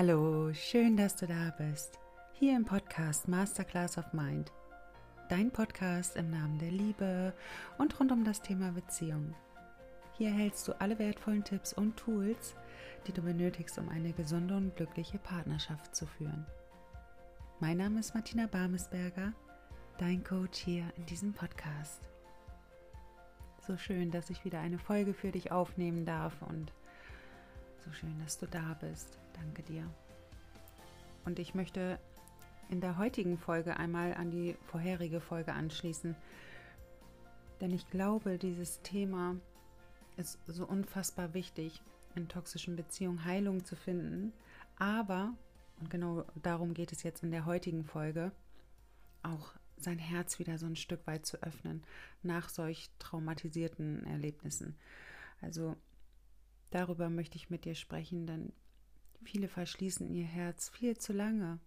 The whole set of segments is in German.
Hallo, schön, dass du da bist. Hier im Podcast Masterclass of Mind. Dein Podcast im Namen der Liebe und rund um das Thema Beziehung. Hier erhältst du alle wertvollen Tipps und Tools, die du benötigst, um eine gesunde und glückliche Partnerschaft zu führen. Mein Name ist Martina Barmesberger, dein Coach hier in diesem Podcast. So schön, dass ich wieder eine Folge für dich aufnehmen darf und so schön, dass du da bist. Danke dir. Und ich möchte in der heutigen Folge einmal an die vorherige Folge anschließen. Denn ich glaube, dieses Thema ist so unfassbar wichtig, in toxischen Beziehungen Heilung zu finden. Aber, und genau darum geht es jetzt in der heutigen Folge, auch sein Herz wieder so ein Stück weit zu öffnen nach solch traumatisierten Erlebnissen. Also darüber möchte ich mit dir sprechen, denn viele verschließen ihr Herz viel zu lange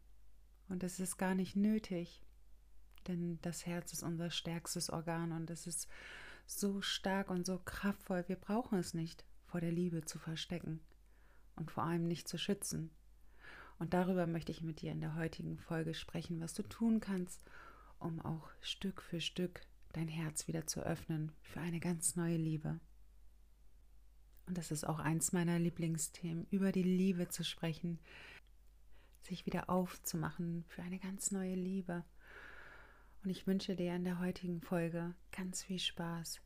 und es ist gar nicht nötig, denn das Herz ist unser stärkstes Organ und es ist so stark und so kraftvoll. Wir brauchen es nicht vor der Liebe zu verstecken und vor allem nicht zu schützen. Und darüber möchte ich mit dir in der heutigen Folge sprechen, was du tun kannst, um auch Stück für Stück dein Herz wieder zu öffnen für eine ganz neue Liebe. Und das ist auch eins meiner Lieblingsthemen, über die Liebe zu sprechen, sich wieder aufzumachen für eine ganz neue Liebe. Und ich wünsche dir in der heutigen Folge ganz viel Spaß.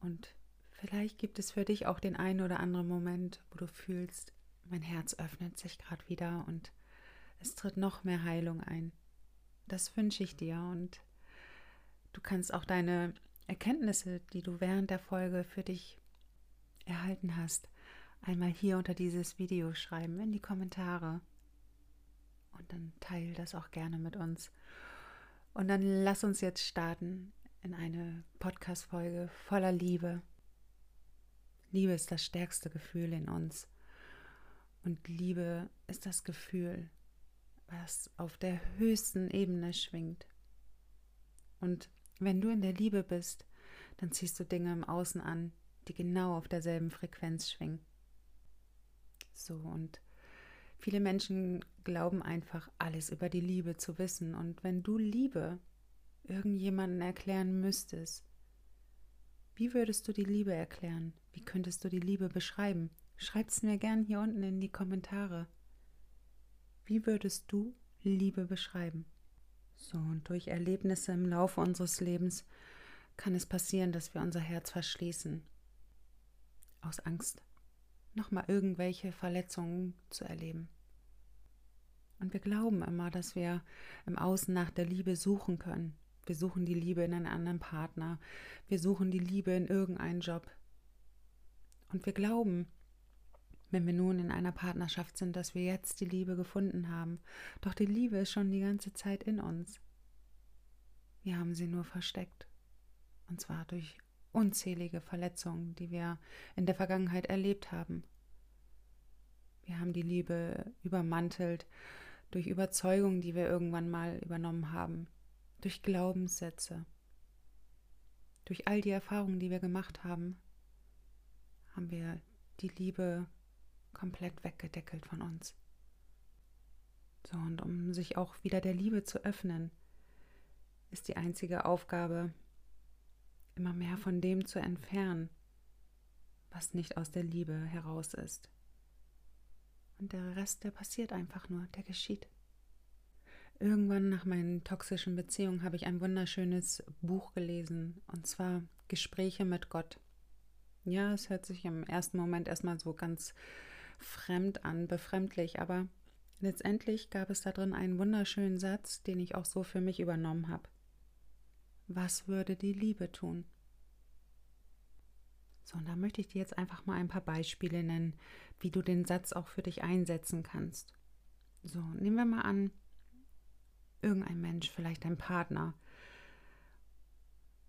Und vielleicht gibt es für dich auch den einen oder anderen Moment, wo du fühlst, mein Herz öffnet sich gerade wieder und es tritt noch mehr Heilung ein. Das wünsche ich dir und du kannst auch deine Erkenntnisse, die du während der Folge für dich erhalten hast, einmal hier unter dieses Video schreiben in die Kommentare und dann teile das auch gerne mit uns. Und dann lass uns jetzt starten in eine Podcast-Folge voller Liebe. Liebe ist das stärkste Gefühl in uns. Und Liebe ist das Gefühl, was auf der höchsten Ebene schwingt. Und wenn du in der Liebe bist, dann ziehst du Dinge im Außen an, die genau auf derselben Frequenz schwingen. So, und Viele Menschen glauben einfach, alles über die Liebe zu wissen. Und wenn du Liebe irgendjemanden erklären müsstest, wie würdest du die Liebe erklären? Wie könntest du die Liebe beschreiben? Schreib es mir gern hier unten in die Kommentare. Wie würdest du Liebe beschreiben? So, und durch Erlebnisse im Laufe unseres Lebens kann es passieren, dass wir unser Herz verschließen. Aus Angst nochmal irgendwelche Verletzungen zu erleben. Und wir glauben immer, dass wir im Außen nach der Liebe suchen können. Wir suchen die Liebe in einen anderen Partner. Wir suchen die Liebe in irgendeinen Job. Und wir glauben, wenn wir nun in einer Partnerschaft sind, dass wir jetzt die Liebe gefunden haben. Doch die Liebe ist schon die ganze Zeit in uns. Wir haben sie nur versteckt. Und zwar durch unzählige Verletzungen, die wir in der Vergangenheit erlebt haben. Wir haben die Liebe übermantelt durch Überzeugungen, die wir irgendwann mal übernommen haben, durch Glaubenssätze, durch all die Erfahrungen, die wir gemacht haben, haben wir die Liebe komplett weggedeckelt von uns. So, und um sich auch wieder der Liebe zu öffnen, ist die einzige Aufgabe, immer mehr von dem zu entfernen, was nicht aus der Liebe heraus ist. Und der Rest, der passiert einfach nur, der geschieht. Irgendwann nach meinen toxischen Beziehungen habe ich ein wunderschönes Buch gelesen, und zwar Gespräche mit Gott. Ja, es hört sich im ersten Moment erstmal so ganz fremd an, befremdlich, aber letztendlich gab es da drin einen wunderschönen Satz, den ich auch so für mich übernommen habe. Was würde die Liebe tun? So, und da möchte ich dir jetzt einfach mal ein paar Beispiele nennen, wie du den Satz auch für dich einsetzen kannst. So, nehmen wir mal an, irgendein Mensch, vielleicht dein Partner,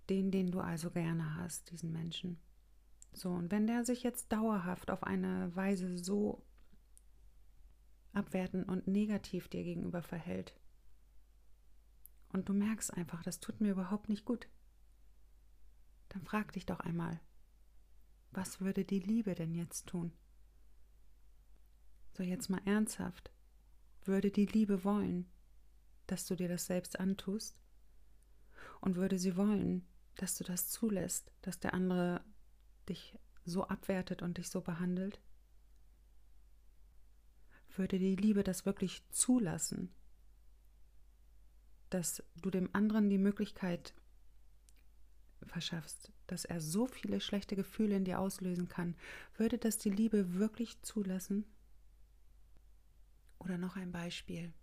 den, den du also gerne hast, diesen Menschen. So, und wenn der sich jetzt dauerhaft auf eine Weise so abwertend und negativ dir gegenüber verhält, und du merkst einfach, das tut mir überhaupt nicht gut, dann frag dich doch einmal, was würde die Liebe denn jetzt tun? So jetzt mal ernsthaft. Würde die Liebe wollen, dass du dir das selbst antust? Und würde sie wollen, dass du das zulässt, dass der andere dich so abwertet und dich so behandelt? Würde die Liebe das wirklich zulassen, dass du dem anderen die Möglichkeit verschaffst, dass er so viele schlechte Gefühle in dir auslösen kann, würde das die Liebe wirklich zulassen? Oder noch ein Beispiel.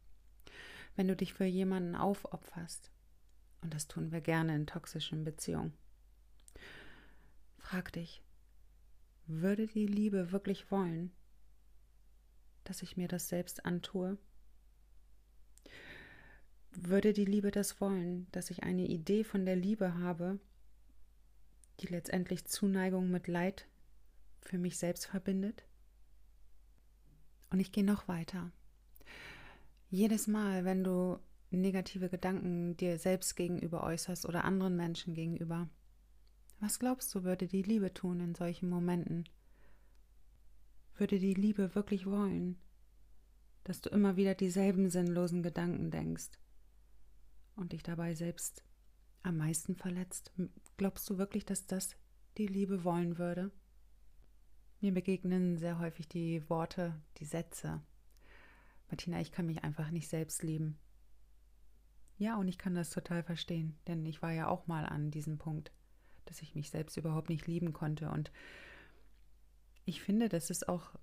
Wenn du dich für jemanden aufopferst, und das tun wir gerne in toxischen Beziehungen, frag dich, würde die Liebe wirklich wollen, dass ich mir das selbst antue? Würde die Liebe das wollen, dass ich eine Idee von der Liebe habe, die letztendlich Zuneigung mit Leid für mich selbst verbindet? Und ich gehe noch weiter. Jedes Mal, wenn du negative Gedanken dir selbst gegenüber äußerst oder anderen Menschen gegenüber, was glaubst du, würde die Liebe tun in solchen Momenten? Würde die Liebe wirklich wollen, dass du immer wieder dieselben sinnlosen Gedanken denkst und dich dabei selbst am meisten verletzt? Glaubst du wirklich, dass das die Liebe wollen würde? Mir begegnen sehr häufig die Worte, die Sätze. Martina, ich kann mich einfach nicht selbst lieben. Ja, und ich kann das total verstehen, denn ich war ja auch mal an diesem Punkt, dass ich mich selbst überhaupt nicht lieben konnte. Und ich finde, das ist auch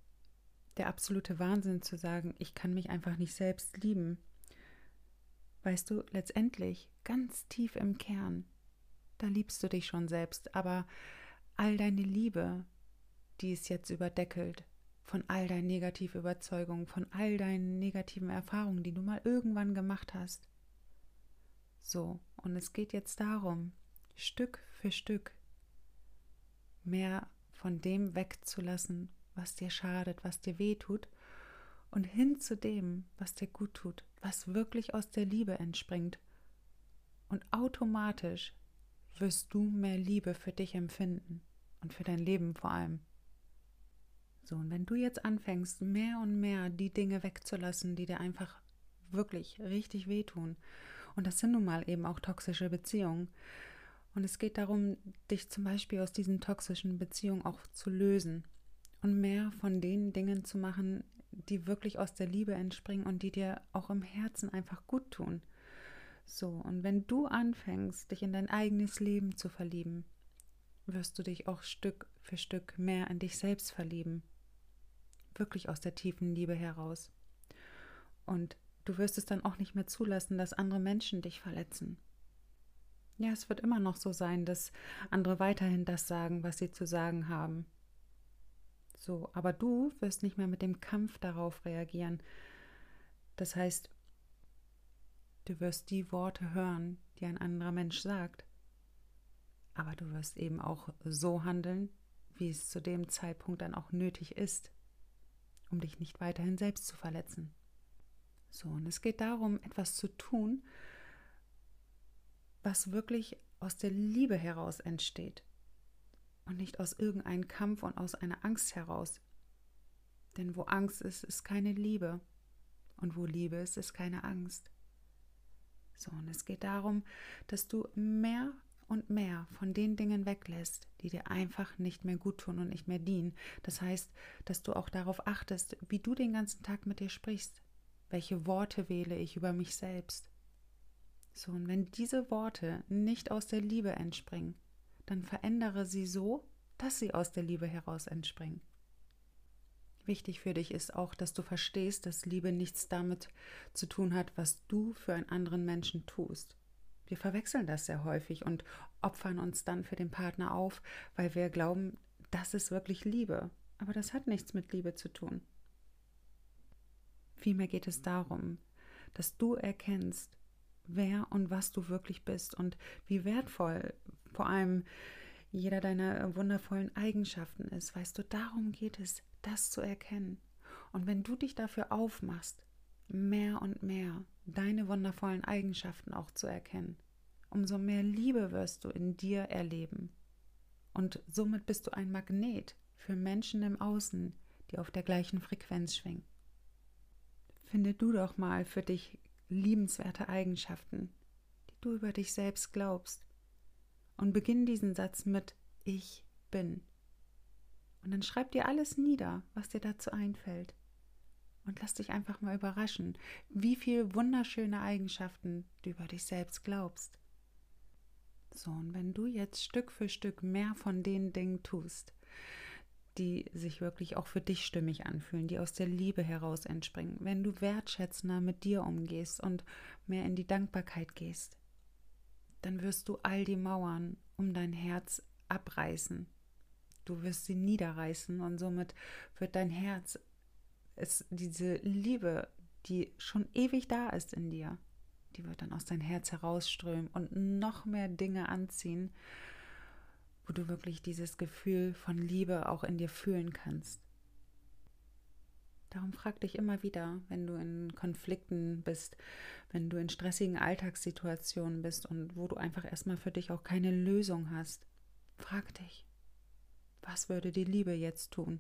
der absolute Wahnsinn zu sagen, ich kann mich einfach nicht selbst lieben. Weißt du, letztendlich, ganz tief im Kern, da liebst du dich schon selbst, aber all deine Liebe, die ist jetzt überdeckelt von all deinen negativen Überzeugungen, von all deinen negativen Erfahrungen, die du mal irgendwann gemacht hast. So, und es geht jetzt darum, Stück für Stück mehr von dem wegzulassen, was dir schadet, was dir weh tut, und hin zu dem, was dir gut tut, was wirklich aus der Liebe entspringt. Und automatisch wirst du mehr Liebe für dich empfinden und für dein Leben vor allem. So, und wenn du jetzt anfängst, mehr und mehr die Dinge wegzulassen, die dir einfach wirklich richtig wehtun, und das sind nun mal eben auch toxische Beziehungen, und es geht darum, dich zum Beispiel aus diesen toxischen Beziehungen auch zu lösen und mehr von den Dingen zu machen, die wirklich aus der Liebe entspringen und die dir auch im Herzen einfach gut tun. So, und wenn du anfängst, dich in dein eigenes Leben zu verlieben, wirst du dich auch Stück für Stück mehr in dich selbst verlieben. Wirklich aus der tiefen Liebe heraus. Und du wirst es dann auch nicht mehr zulassen, dass andere Menschen dich verletzen. Ja, es wird immer noch so sein, dass andere weiterhin das sagen, was sie zu sagen haben. So, aber du wirst nicht mehr mit dem Kampf darauf reagieren. Das heißt, Du wirst die Worte hören, die ein anderer Mensch sagt. Aber du wirst eben auch so handeln, wie es zu dem Zeitpunkt dann auch nötig ist, um dich nicht weiterhin selbst zu verletzen. So, und es geht darum, etwas zu tun, was wirklich aus der Liebe heraus entsteht und nicht aus irgendeinem Kampf und aus einer Angst heraus. Denn wo Angst ist, ist keine Liebe und wo Liebe ist, ist keine Angst. So, und es geht darum, dass du mehr und mehr von den Dingen weglässt, die dir einfach nicht mehr gut tun und nicht mehr dienen. Das heißt, dass du auch darauf achtest, wie du den ganzen Tag mit dir sprichst. Welche Worte wähle ich über mich selbst? So, und wenn diese Worte nicht aus der Liebe entspringen, dann verändere sie so, dass sie aus der Liebe heraus entspringen. Wichtig für dich ist auch, dass du verstehst, dass Liebe nichts damit zu tun hat, was du für einen anderen Menschen tust. Wir verwechseln das sehr häufig und opfern uns dann für den Partner auf, weil wir glauben, das ist wirklich Liebe. Aber das hat nichts mit Liebe zu tun. Vielmehr geht es darum, dass du erkennst, wer und was du wirklich bist und wie wertvoll vor allem jeder deiner wundervollen Eigenschaften ist. Weißt du, darum geht es, das zu erkennen. Und wenn du dich dafür aufmachst, mehr und mehr deine wundervollen Eigenschaften auch zu erkennen, umso mehr Liebe wirst du in dir erleben. Und somit bist du ein Magnet für Menschen im Außen, die auf der gleichen Frequenz schwingen. finde du doch mal für dich liebenswerte Eigenschaften, die du über dich selbst glaubst. Und beginn diesen Satz mit Ich bin. Und dann schreib dir alles nieder, was dir dazu einfällt. Und lass dich einfach mal überraschen, wie viele wunderschöne Eigenschaften du über dich selbst glaubst. So, und wenn du jetzt Stück für Stück mehr von den Dingen tust, die sich wirklich auch für dich stimmig anfühlen, die aus der Liebe heraus entspringen, wenn du wertschätzender mit dir umgehst und mehr in die Dankbarkeit gehst, dann wirst du all die Mauern um dein Herz abreißen. Du wirst sie niederreißen und somit wird dein Herz es diese Liebe, die schon ewig da ist in dir, die wird dann aus dein Herz herausströmen und noch mehr Dinge anziehen, wo du wirklich dieses Gefühl von Liebe auch in dir fühlen kannst. Darum frag dich immer wieder, wenn du in Konflikten bist, wenn du in stressigen Alltagssituationen bist und wo du einfach erstmal für dich auch keine Lösung hast. Frag dich, was würde die Liebe jetzt tun?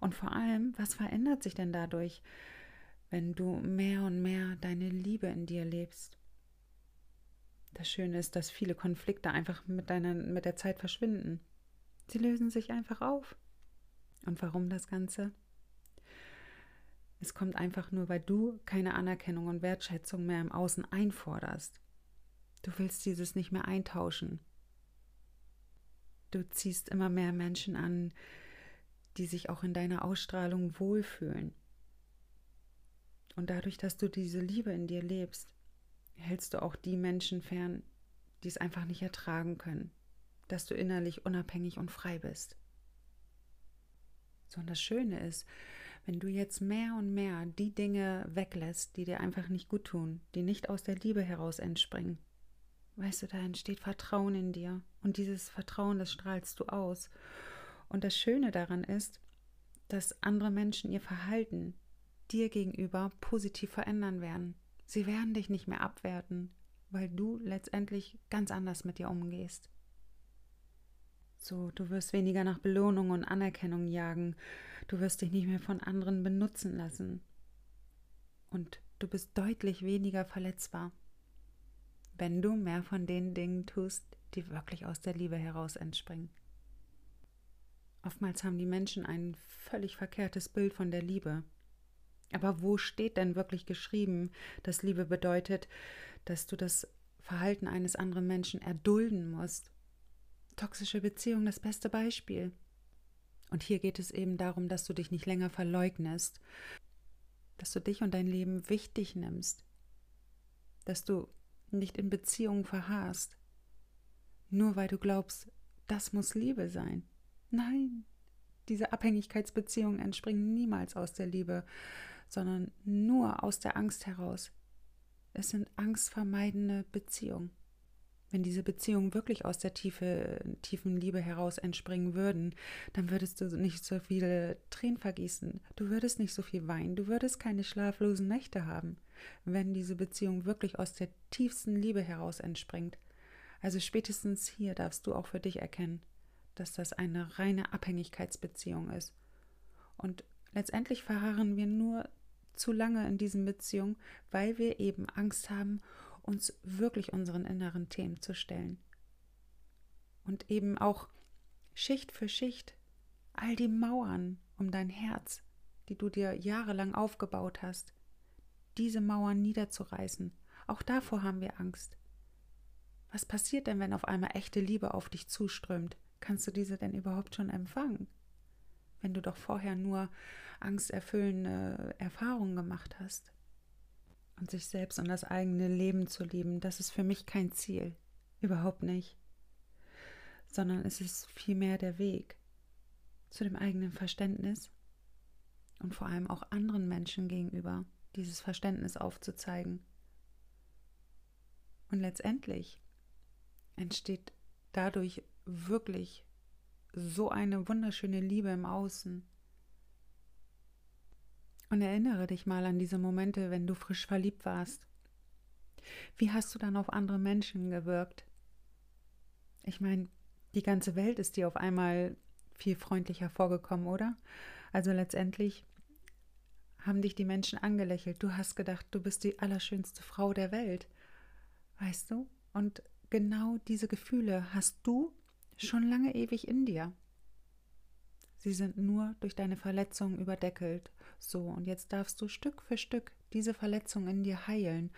Und vor allem, was verändert sich denn dadurch, wenn du mehr und mehr deine Liebe in dir lebst? Das Schöne ist, dass viele Konflikte einfach mit, deiner, mit der Zeit verschwinden. Sie lösen sich einfach auf. Und warum das Ganze? Es kommt einfach nur, weil du keine Anerkennung und Wertschätzung mehr im Außen einforderst. Du willst dieses nicht mehr eintauschen. Du ziehst immer mehr Menschen an, die sich auch in deiner Ausstrahlung wohlfühlen. Und dadurch, dass du diese Liebe in dir lebst, hältst du auch die Menschen fern, die es einfach nicht ertragen können, dass du innerlich unabhängig und frei bist. So, und das Schöne ist, wenn du jetzt mehr und mehr die Dinge weglässt, die dir einfach nicht gut tun, die nicht aus der Liebe heraus entspringen, weißt du, da entsteht Vertrauen in dir. Und dieses Vertrauen, das strahlst du aus. Und das Schöne daran ist, dass andere Menschen ihr Verhalten dir gegenüber positiv verändern werden. Sie werden dich nicht mehr abwerten, weil du letztendlich ganz anders mit dir umgehst. So, du wirst weniger nach Belohnung und Anerkennung jagen, du wirst dich nicht mehr von anderen benutzen lassen. Und du bist deutlich weniger verletzbar, wenn du mehr von den Dingen tust, die wirklich aus der Liebe heraus entspringen. Oftmals haben die Menschen ein völlig verkehrtes Bild von der Liebe. Aber wo steht denn wirklich geschrieben, dass Liebe bedeutet, dass du das Verhalten eines anderen Menschen erdulden musst? Toxische Beziehung das beste Beispiel. Und hier geht es eben darum, dass du dich nicht länger verleugnest, dass du dich und dein Leben wichtig nimmst, dass du nicht in Beziehungen verharrst, nur weil du glaubst, das muss Liebe sein. Nein, diese Abhängigkeitsbeziehungen entspringen niemals aus der Liebe, sondern nur aus der Angst heraus. Es sind angstvermeidende Beziehungen. Wenn diese Beziehungen wirklich aus der tiefe, tiefen Liebe heraus entspringen würden, dann würdest du nicht so viele Tränen vergießen, du würdest nicht so viel weinen, du würdest keine schlaflosen Nächte haben, wenn diese Beziehung wirklich aus der tiefsten Liebe heraus entspringt. Also spätestens hier darfst du auch für dich erkennen, dass das eine reine Abhängigkeitsbeziehung ist. Und letztendlich verharren wir nur zu lange in diesen Beziehungen, weil wir eben Angst haben, uns wirklich unseren inneren Themen zu stellen. Und eben auch Schicht für Schicht all die Mauern um dein Herz, die du dir jahrelang aufgebaut hast, diese Mauern niederzureißen. Auch davor haben wir Angst. Was passiert denn, wenn auf einmal echte Liebe auf dich zuströmt? Kannst du diese denn überhaupt schon empfangen? Wenn du doch vorher nur angsterfüllende Erfahrungen gemacht hast. Und sich selbst und das eigene Leben zu lieben, das ist für mich kein Ziel. Überhaupt nicht. Sondern es ist vielmehr der Weg zu dem eigenen Verständnis und vor allem auch anderen Menschen gegenüber dieses Verständnis aufzuzeigen. Und letztendlich entsteht dadurch wirklich so eine wunderschöne Liebe im Außen. Und erinnere dich mal an diese Momente, wenn du frisch verliebt warst. Wie hast du dann auf andere Menschen gewirkt? Ich meine, die ganze Welt ist dir auf einmal viel freundlicher vorgekommen, oder? Also letztendlich haben dich die Menschen angelächelt. Du hast gedacht, du bist die allerschönste Frau der Welt. Weißt du? Und genau diese Gefühle hast du schon lange ewig in dir. Sie sind nur durch deine Verletzungen überdeckelt. So, und jetzt darfst du Stück für Stück diese Verletzung in dir heilen.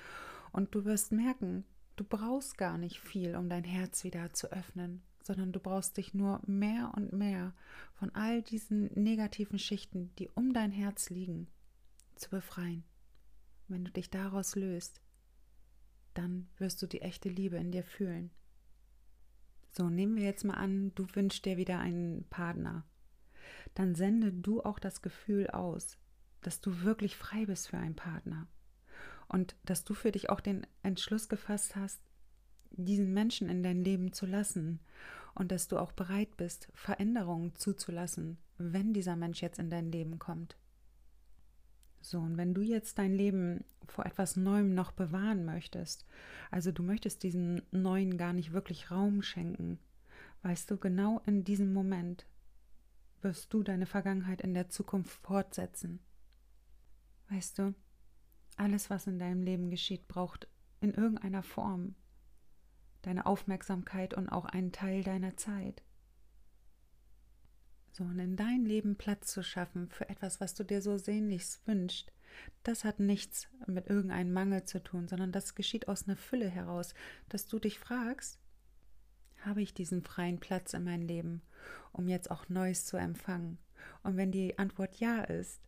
Und du wirst merken, du brauchst gar nicht viel, um dein Herz wieder zu öffnen, sondern du brauchst dich nur mehr und mehr von all diesen negativen Schichten, die um dein Herz liegen, zu befreien. Wenn du dich daraus löst, dann wirst du die echte Liebe in dir fühlen. So, nehmen wir jetzt mal an, du wünschst dir wieder einen Partner. Dann sende du auch das Gefühl aus, dass du wirklich frei bist für einen Partner. Und dass du für dich auch den Entschluss gefasst hast, diesen Menschen in dein Leben zu lassen. Und dass du auch bereit bist, Veränderungen zuzulassen, wenn dieser Mensch jetzt in dein Leben kommt. So, und wenn du jetzt dein Leben vor etwas Neuem noch bewahren möchtest, also du möchtest diesen Neuen gar nicht wirklich Raum schenken, weißt du, genau in diesem Moment wirst du deine Vergangenheit in der Zukunft fortsetzen. Weißt du, alles, was in deinem Leben geschieht, braucht in irgendeiner Form deine Aufmerksamkeit und auch einen Teil deiner Zeit. So, und in dein Leben Platz zu schaffen für etwas, was du dir so sehnlichst wünschst, das hat nichts mit irgendeinem Mangel zu tun, sondern das geschieht aus einer Fülle heraus, dass du dich fragst, habe ich diesen freien Platz in meinem Leben, um jetzt auch Neues zu empfangen? Und wenn die Antwort ja ist,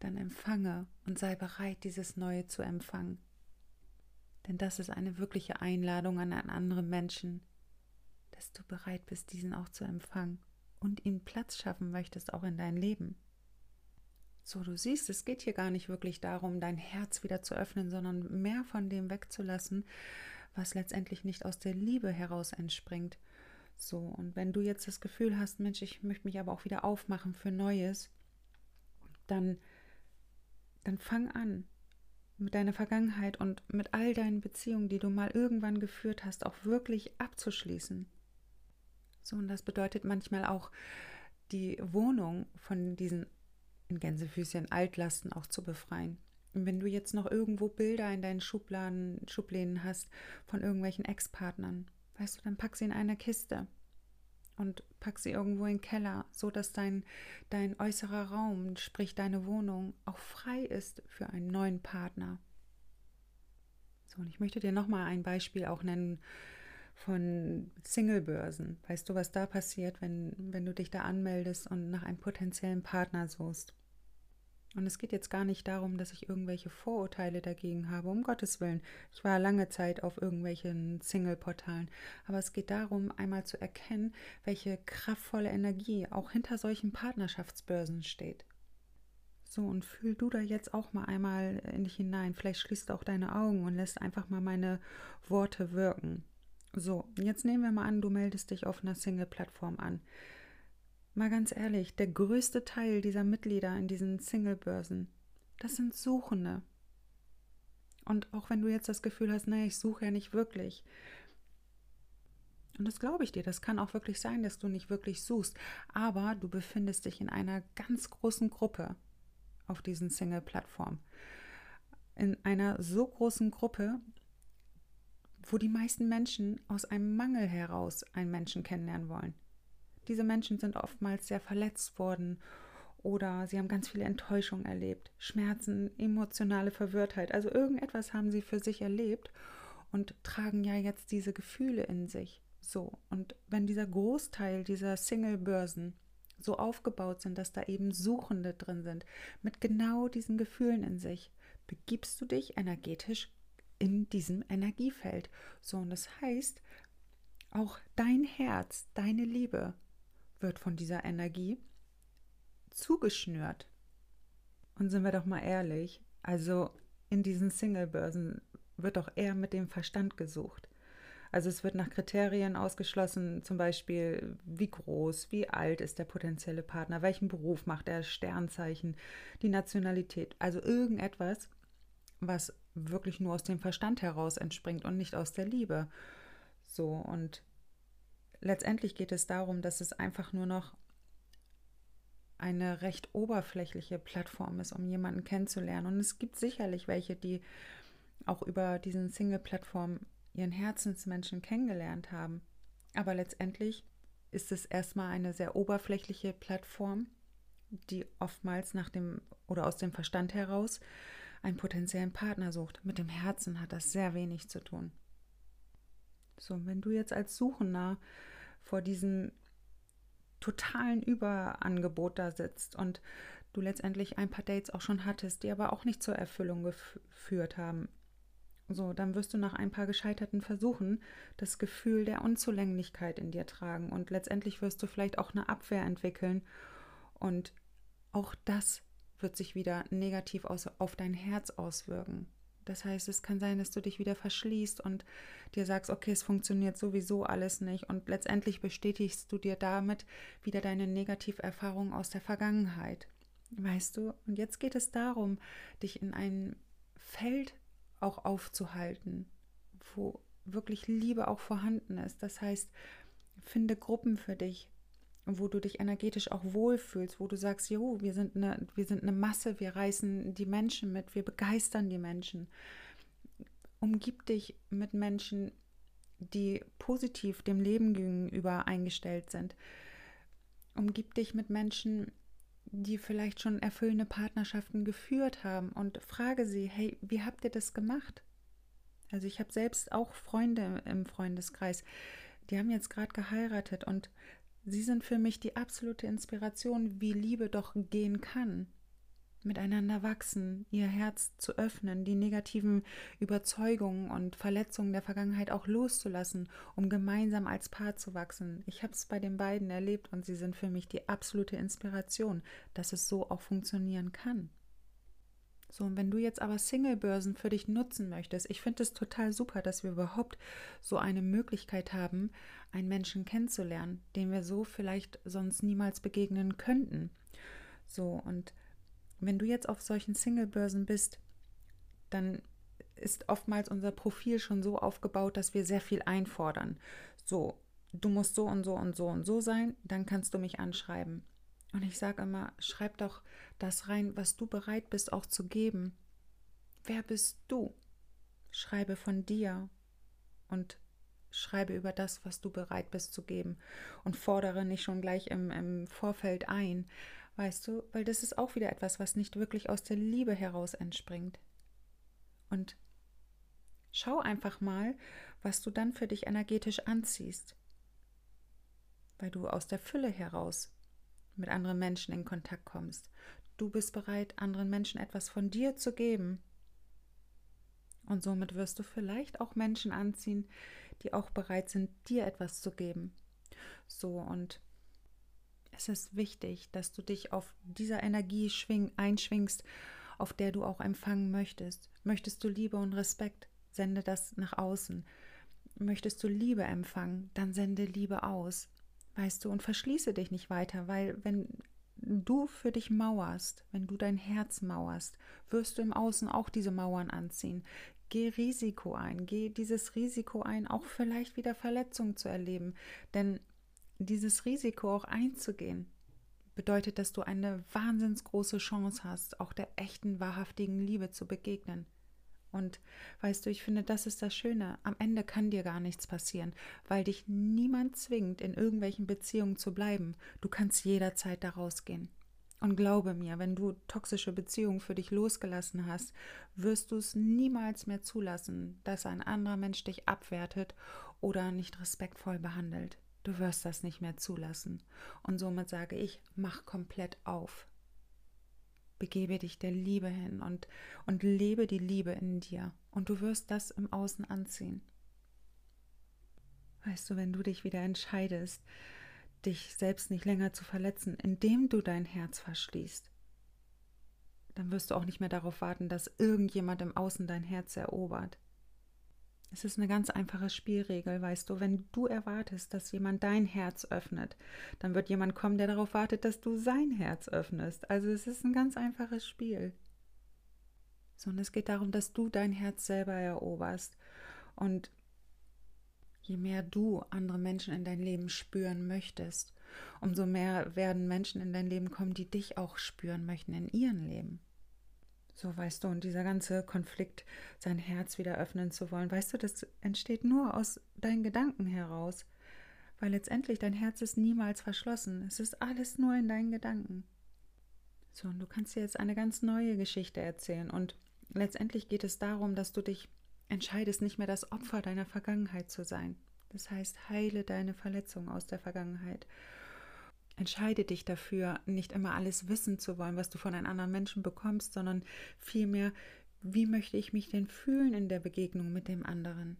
dann empfange und sei bereit, dieses Neue zu empfangen. Denn das ist eine wirkliche Einladung an einen anderen Menschen, dass du bereit bist, diesen auch zu empfangen und ihm Platz schaffen möchtest, auch in dein Leben. So, du siehst, es geht hier gar nicht wirklich darum, dein Herz wieder zu öffnen, sondern mehr von dem wegzulassen, was letztendlich nicht aus der Liebe heraus entspringt. So, und wenn du jetzt das Gefühl hast, Mensch, ich möchte mich aber auch wieder aufmachen für Neues, dann, dann fang an, mit deiner Vergangenheit und mit all deinen Beziehungen, die du mal irgendwann geführt hast, auch wirklich abzuschließen. So, und das bedeutet manchmal auch, die Wohnung von diesen in Gänsefüßchen Altlasten auch zu befreien. Und wenn du jetzt noch irgendwo Bilder in deinen Schubladen, Schubläden hast von irgendwelchen Ex-Partnern, weißt du, dann pack sie in eine Kiste und pack sie irgendwo in den Keller, so dass dein, dein äußerer Raum, sprich deine Wohnung, auch frei ist für einen neuen Partner. So, und ich möchte dir nochmal ein Beispiel auch nennen von Singlebörsen. Weißt du, was da passiert, wenn, wenn du dich da anmeldest und nach einem potenziellen Partner suchst? Und es geht jetzt gar nicht darum, dass ich irgendwelche Vorurteile dagegen habe, um Gottes Willen. Ich war lange Zeit auf irgendwelchen Single-Portalen. Aber es geht darum, einmal zu erkennen, welche kraftvolle Energie auch hinter solchen Partnerschaftsbörsen steht. So, und fühl du da jetzt auch mal einmal in dich hinein. Vielleicht schließt auch deine Augen und lässt einfach mal meine Worte wirken. So, jetzt nehmen wir mal an, du meldest dich auf einer Single-Plattform an. Mal ganz ehrlich, der größte Teil dieser Mitglieder in diesen Single-Börsen, das sind Suchende. Und auch wenn du jetzt das Gefühl hast, naja, ich suche ja nicht wirklich. Und das glaube ich dir, das kann auch wirklich sein, dass du nicht wirklich suchst. Aber du befindest dich in einer ganz großen Gruppe auf diesen Single-Plattformen. In einer so großen Gruppe, wo die meisten Menschen aus einem Mangel heraus einen Menschen kennenlernen wollen. Diese Menschen sind oftmals sehr verletzt worden oder sie haben ganz viele Enttäuschungen erlebt, Schmerzen, emotionale Verwirrtheit. Also irgendetwas haben sie für sich erlebt und tragen ja jetzt diese Gefühle in sich. So, und wenn dieser Großteil dieser Single-Börsen so aufgebaut sind, dass da eben Suchende drin sind, mit genau diesen Gefühlen in sich, begibst du dich energetisch in diesem Energiefeld. So, und das heißt, auch dein Herz, deine Liebe wird von dieser Energie zugeschnürt. Und sind wir doch mal ehrlich, also in diesen Single-Börsen wird doch eher mit dem Verstand gesucht. Also es wird nach Kriterien ausgeschlossen, zum Beispiel wie groß, wie alt ist der potenzielle Partner, welchen Beruf macht er, Sternzeichen, die Nationalität, also irgendetwas, was wirklich nur aus dem Verstand heraus entspringt und nicht aus der Liebe. So, und letztendlich geht es darum, dass es einfach nur noch eine recht oberflächliche Plattform ist, um jemanden kennenzulernen. Und es gibt sicherlich welche, die auch über diesen Single-Plattform ihren Herzensmenschen kennengelernt haben. Aber letztendlich ist es erstmal eine sehr oberflächliche Plattform, die oftmals nach dem oder aus dem Verstand heraus einen potenziellen Partner sucht. Mit dem Herzen hat das sehr wenig zu tun. So, wenn du jetzt als Suchender vor diesem totalen Überangebot da sitzt und du letztendlich ein paar Dates auch schon hattest, die aber auch nicht zur Erfüllung geführt haben, so, dann wirst du nach ein paar gescheiterten Versuchen das Gefühl der Unzulänglichkeit in dir tragen und letztendlich wirst du vielleicht auch eine Abwehr entwickeln und auch das wird sich wieder negativ auf dein Herz auswirken. Das heißt, es kann sein, dass du dich wieder verschließt und dir sagst, okay, es funktioniert sowieso alles nicht und letztendlich bestätigst du dir damit wieder deine Negativerfahrungen aus der Vergangenheit. Weißt du? Und jetzt geht es darum, dich in ein Feld auch aufzuhalten, wo wirklich Liebe auch vorhanden ist. Das heißt, finde Gruppen für dich, wo du dich energetisch auch wohlfühlst, wo du sagst, jo, wir sind eine, wir sind eine Masse, wir reißen die Menschen mit, wir begeistern die Menschen. Umgib dich mit Menschen, die positiv dem Leben gegenüber eingestellt sind. Umgib dich mit Menschen, die vielleicht schon erfüllende Partnerschaften geführt haben und frage sie, hey, wie habt ihr das gemacht? Also ich habe selbst auch Freunde im Freundeskreis, die haben jetzt gerade geheiratet und sie sind für mich die absolute Inspiration, wie Liebe doch gehen kann miteinander wachsen, ihr Herz zu öffnen, die negativen Überzeugungen und Verletzungen der Vergangenheit auch loszulassen, um gemeinsam als Paar zu wachsen. Ich habe es bei den beiden erlebt und sie sind für mich die absolute Inspiration, dass es so auch funktionieren kann. So, und wenn du jetzt aber Singlebörsen für dich nutzen möchtest, ich finde es total super, dass wir überhaupt so eine Möglichkeit haben, einen Menschen kennenzulernen, dem wir so vielleicht sonst niemals begegnen könnten. So, und wenn du jetzt auf solchen Singlebörsen bist, dann ist oftmals unser Profil schon so aufgebaut, dass wir sehr viel einfordern. So, du musst so und so und so und so sein, dann kannst du mich anschreiben. Und ich sage immer, schreib doch das rein, was du bereit bist auch zu geben. Wer bist du? Schreibe von dir und schreibe über das, was du bereit bist zu geben und fordere nicht schon gleich im, im Vorfeld ein, Weißt du, weil das ist auch wieder etwas, was nicht wirklich aus der Liebe heraus entspringt. Und schau einfach mal, was du dann für dich energetisch anziehst, weil du aus der Fülle heraus mit anderen Menschen in Kontakt kommst. Du bist bereit, anderen Menschen etwas von dir zu geben. Und somit wirst du vielleicht auch Menschen anziehen, die auch bereit sind, dir etwas zu geben. So, und es ist wichtig, dass du dich auf dieser Energie schwing, einschwingst, auf der du auch empfangen möchtest. Möchtest du Liebe und Respekt, sende das nach außen. Möchtest du Liebe empfangen, dann sende Liebe aus. Weißt du, und verschließe dich nicht weiter, weil wenn du für dich mauerst, wenn du dein Herz mauerst, wirst du im Außen auch diese Mauern anziehen. Geh Risiko ein, geh dieses Risiko ein, auch vielleicht wieder Verletzungen zu erleben. Denn dieses Risiko auch einzugehen, bedeutet, dass du eine wahnsinns große Chance hast, auch der echten, wahrhaftigen Liebe zu begegnen. Und weißt du, ich finde, das ist das Schöne. Am Ende kann dir gar nichts passieren, weil dich niemand zwingt, in irgendwelchen Beziehungen zu bleiben. Du kannst jederzeit da rausgehen. Und glaube mir, wenn du toxische Beziehungen für dich losgelassen hast, wirst du es niemals mehr zulassen, dass ein anderer Mensch dich abwertet oder nicht respektvoll behandelt. Du wirst das nicht mehr zulassen. Und somit sage ich, mach komplett auf. Begebe dich der Liebe hin und, und lebe die Liebe in dir. Und du wirst das im Außen anziehen. Weißt du, wenn du dich wieder entscheidest, dich selbst nicht länger zu verletzen, indem du dein Herz verschließt, dann wirst du auch nicht mehr darauf warten, dass irgendjemand im Außen dein Herz erobert. Es ist eine ganz einfache Spielregel, weißt du. Wenn du erwartest, dass jemand dein Herz öffnet, dann wird jemand kommen, der darauf wartet, dass du sein Herz öffnest. Also es ist ein ganz einfaches Spiel. So, und es geht darum, dass du dein Herz selber eroberst. Und je mehr du andere Menschen in dein Leben spüren möchtest, umso mehr werden Menschen in dein Leben kommen, die dich auch spüren möchten in ihrem Leben. So weißt du, und dieser ganze Konflikt, sein Herz wieder öffnen zu wollen, weißt du, das entsteht nur aus deinen Gedanken heraus. Weil letztendlich dein Herz ist niemals verschlossen. Es ist alles nur in deinen Gedanken. So, und du kannst dir jetzt eine ganz neue Geschichte erzählen. Und letztendlich geht es darum, dass du dich entscheidest, nicht mehr das Opfer deiner Vergangenheit zu sein. Das heißt, heile deine Verletzung aus der Vergangenheit Entscheide dich dafür, nicht immer alles wissen zu wollen, was du von einem anderen Menschen bekommst, sondern vielmehr, wie möchte ich mich denn fühlen in der Begegnung mit dem anderen?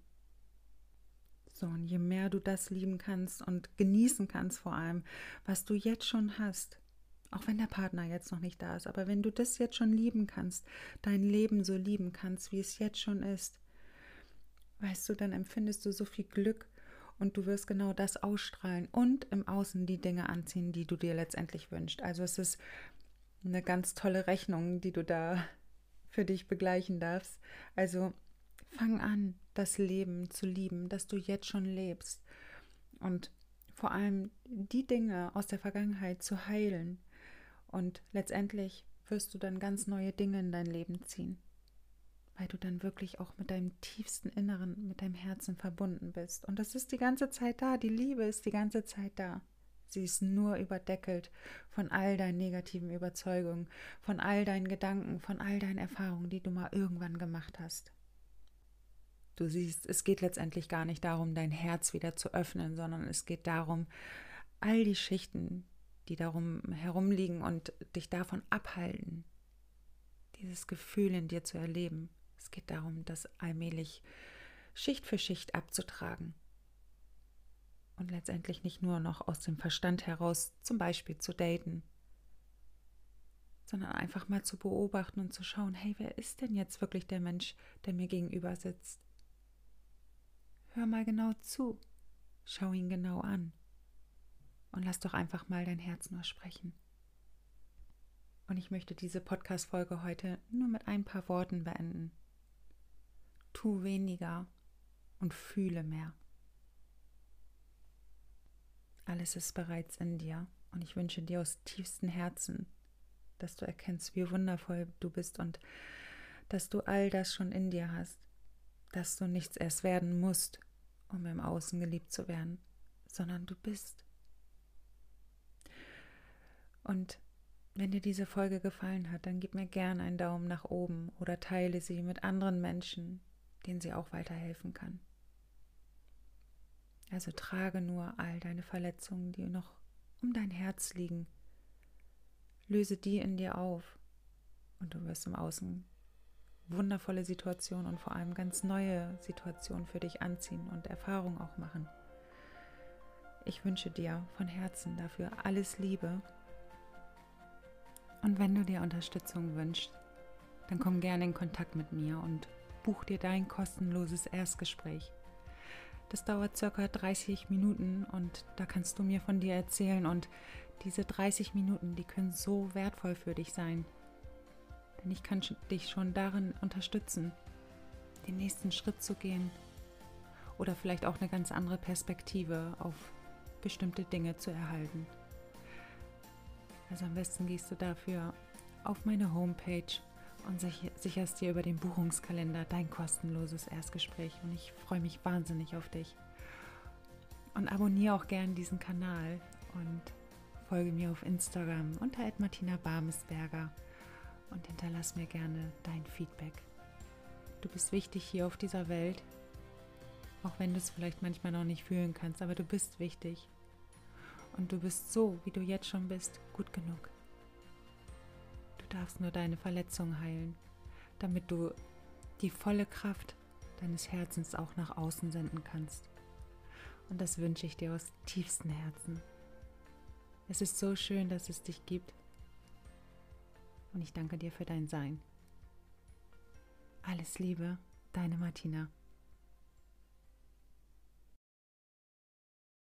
So, und je mehr du das lieben kannst und genießen kannst vor allem, was du jetzt schon hast, auch wenn der Partner jetzt noch nicht da ist, aber wenn du das jetzt schon lieben kannst, dein Leben so lieben kannst, wie es jetzt schon ist, weißt du, dann empfindest du so viel Glück und du wirst genau das ausstrahlen und im Außen die Dinge anziehen, die du dir letztendlich wünschst. Also es ist eine ganz tolle Rechnung, die du da für dich begleichen darfst. Also fang an, das Leben zu lieben, das du jetzt schon lebst und vor allem die Dinge aus der Vergangenheit zu heilen und letztendlich wirst du dann ganz neue Dinge in dein Leben ziehen weil du dann wirklich auch mit deinem tiefsten Inneren, mit deinem Herzen verbunden bist. Und das ist die ganze Zeit da, die Liebe ist die ganze Zeit da. Sie ist nur überdeckelt von all deinen negativen Überzeugungen, von all deinen Gedanken, von all deinen Erfahrungen, die du mal irgendwann gemacht hast. Du siehst, es geht letztendlich gar nicht darum, dein Herz wieder zu öffnen, sondern es geht darum, all die Schichten, die darum herumliegen und dich davon abhalten, dieses Gefühl in dir zu erleben, es geht darum, das allmählich Schicht für Schicht abzutragen. Und letztendlich nicht nur noch aus dem Verstand heraus zum Beispiel zu daten, sondern einfach mal zu beobachten und zu schauen, hey, wer ist denn jetzt wirklich der Mensch, der mir gegenüber sitzt? Hör mal genau zu, schau ihn genau an und lass doch einfach mal dein Herz nur sprechen. Und ich möchte diese Podcast-Folge heute nur mit ein paar Worten beenden tu weniger und fühle mehr. Alles ist bereits in dir und ich wünsche dir aus tiefstem Herzen, dass du erkennst, wie wundervoll du bist und dass du all das schon in dir hast, dass du nichts erst werden musst, um im Außen geliebt zu werden, sondern du bist. Und wenn dir diese Folge gefallen hat, dann gib mir gerne einen Daumen nach oben oder teile sie mit anderen Menschen, denen sie auch weiterhelfen kann. Also trage nur all deine Verletzungen, die noch um dein Herz liegen. Löse die in dir auf und du wirst im Außen wundervolle Situationen und vor allem ganz neue Situationen für dich anziehen und Erfahrungen auch machen. Ich wünsche dir von Herzen dafür alles Liebe. Und wenn du dir Unterstützung wünschst, dann komm gerne in Kontakt mit mir und buch dir dein kostenloses Erstgespräch. Das dauert circa 30 Minuten und da kannst du mir von dir erzählen und diese 30 Minuten, die können so wertvoll für dich sein. Denn ich kann dich schon darin unterstützen, den nächsten Schritt zu gehen oder vielleicht auch eine ganz andere Perspektive auf bestimmte Dinge zu erhalten. Also am besten gehst du dafür auf meine Homepage und sicherst dir über den Buchungskalender dein kostenloses Erstgespräch. Und ich freue mich wahnsinnig auf dich. Und abonniere auch gerne diesen Kanal und folge mir auf Instagram unter Martina Barmesberger und hinterlass mir gerne dein Feedback. Du bist wichtig hier auf dieser Welt, auch wenn du es vielleicht manchmal noch nicht fühlen kannst, aber du bist wichtig. Und du bist so, wie du jetzt schon bist, gut genug darfst nur deine Verletzung heilen, damit du die volle Kraft deines Herzens auch nach außen senden kannst. Und das wünsche ich dir aus tiefstem Herzen. Es ist so schön, dass es dich gibt. Und ich danke dir für dein Sein. Alles Liebe, deine Martina.